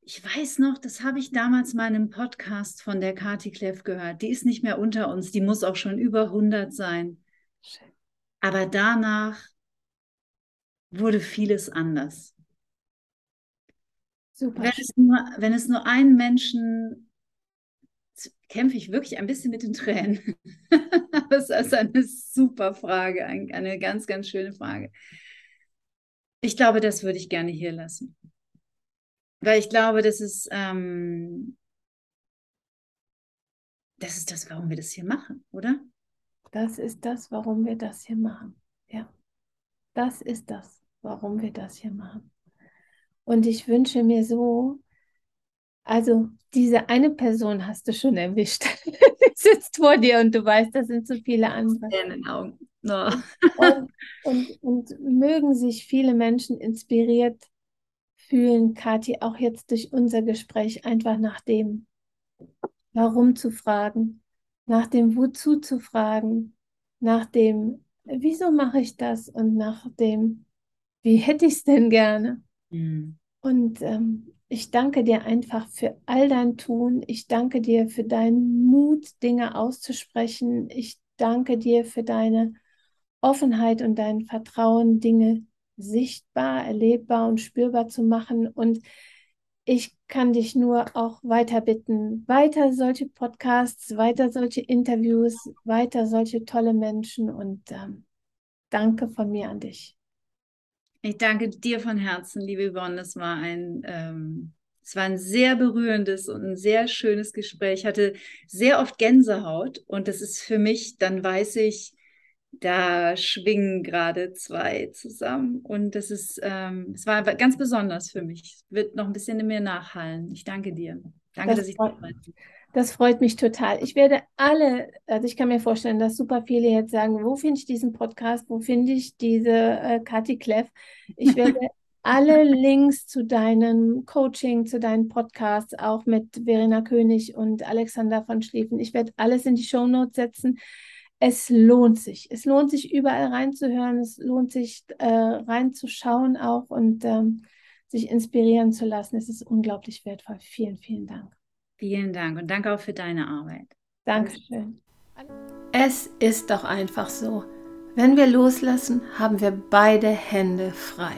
ich weiß noch, das habe ich damals mal in einem Podcast von der Kati Kleff gehört. Die ist nicht mehr unter uns, die muss auch schon über 100 sein. Aber danach wurde vieles anders. Super. Wenn es, nur, wenn es nur einen Menschen, kämpfe ich wirklich ein bisschen mit den Tränen. das ist eine super Frage, eine ganz, ganz schöne Frage. Ich glaube, das würde ich gerne hier lassen. Weil ich glaube, das ist, ähm, das ist das, warum wir das hier machen, oder?
Das ist das, warum wir das hier machen. Ja. Das ist das, warum wir das hier machen. Und ich wünsche mir so, also diese eine Person hast du schon erwischt. Die sitzt vor dir und du weißt, das sind so viele andere. In den Augen. No. und, und, und mögen sich viele Menschen inspiriert fühlen, Kathi, auch jetzt durch unser Gespräch einfach nach dem Warum zu fragen, nach dem Wozu zu fragen, nach dem Wieso mache ich das und nach dem Wie hätte ich es denn gerne? Mhm. Und ähm, ich danke dir einfach für all dein Tun. Ich danke dir für deinen Mut, Dinge auszusprechen. Ich danke dir für deine Offenheit und dein Vertrauen, Dinge sichtbar, erlebbar und spürbar zu machen. Und ich kann dich nur auch weiter bitten, weiter solche Podcasts, weiter solche Interviews, weiter solche tolle Menschen und ähm, danke von mir an dich.
Ich danke dir von Herzen, liebe Yvonne. Es war ein, ähm, es war ein sehr berührendes und ein sehr schönes Gespräch. Ich hatte sehr oft Gänsehaut und das ist für mich, dann weiß ich, da schwingen gerade zwei zusammen und das ist, ähm, es war ganz besonders für mich. Es wird noch ein bisschen in mir nachhallen. Ich danke dir. Danke,
das dass ich dabei bin. Das freut mich total. Ich werde alle, also ich kann mir vorstellen, dass super viele jetzt sagen, wo finde ich diesen Podcast, wo finde ich diese äh, Kathi Kleff? Ich werde alle Links zu deinem Coaching, zu deinen Podcasts, auch mit Verena König und Alexander von Schlieffen. Ich werde alles in die Show Notes setzen. Es lohnt sich. Es lohnt sich, überall reinzuhören. Es lohnt sich, äh, reinzuschauen auch und ähm, sich inspirieren zu lassen. Es ist unglaublich wertvoll. Vielen, vielen Dank.
Vielen Dank und danke auch für deine Arbeit.
Dankeschön. Es ist doch einfach so. Wenn wir loslassen, haben wir beide Hände frei.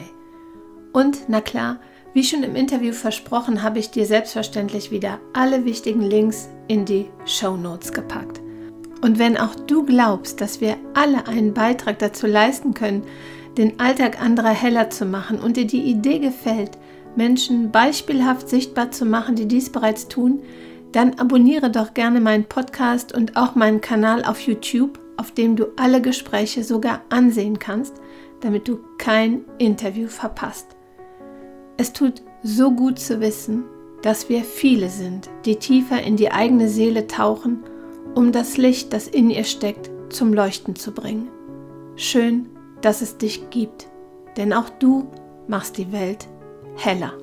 Und, na klar, wie schon im Interview versprochen, habe ich dir selbstverständlich wieder alle wichtigen Links in die Show Notes gepackt. Und wenn auch du glaubst, dass wir alle einen Beitrag dazu leisten können, den Alltag anderer heller zu machen und dir die Idee gefällt, Menschen beispielhaft sichtbar zu machen, die dies bereits tun, dann abonniere doch gerne meinen Podcast und auch meinen Kanal auf YouTube, auf dem du alle Gespräche sogar ansehen kannst, damit du kein Interview verpasst. Es tut so gut zu wissen, dass wir viele sind, die tiefer in die eigene Seele tauchen um das Licht, das in ihr steckt, zum Leuchten zu bringen. Schön, dass es dich gibt, denn auch du machst die Welt heller.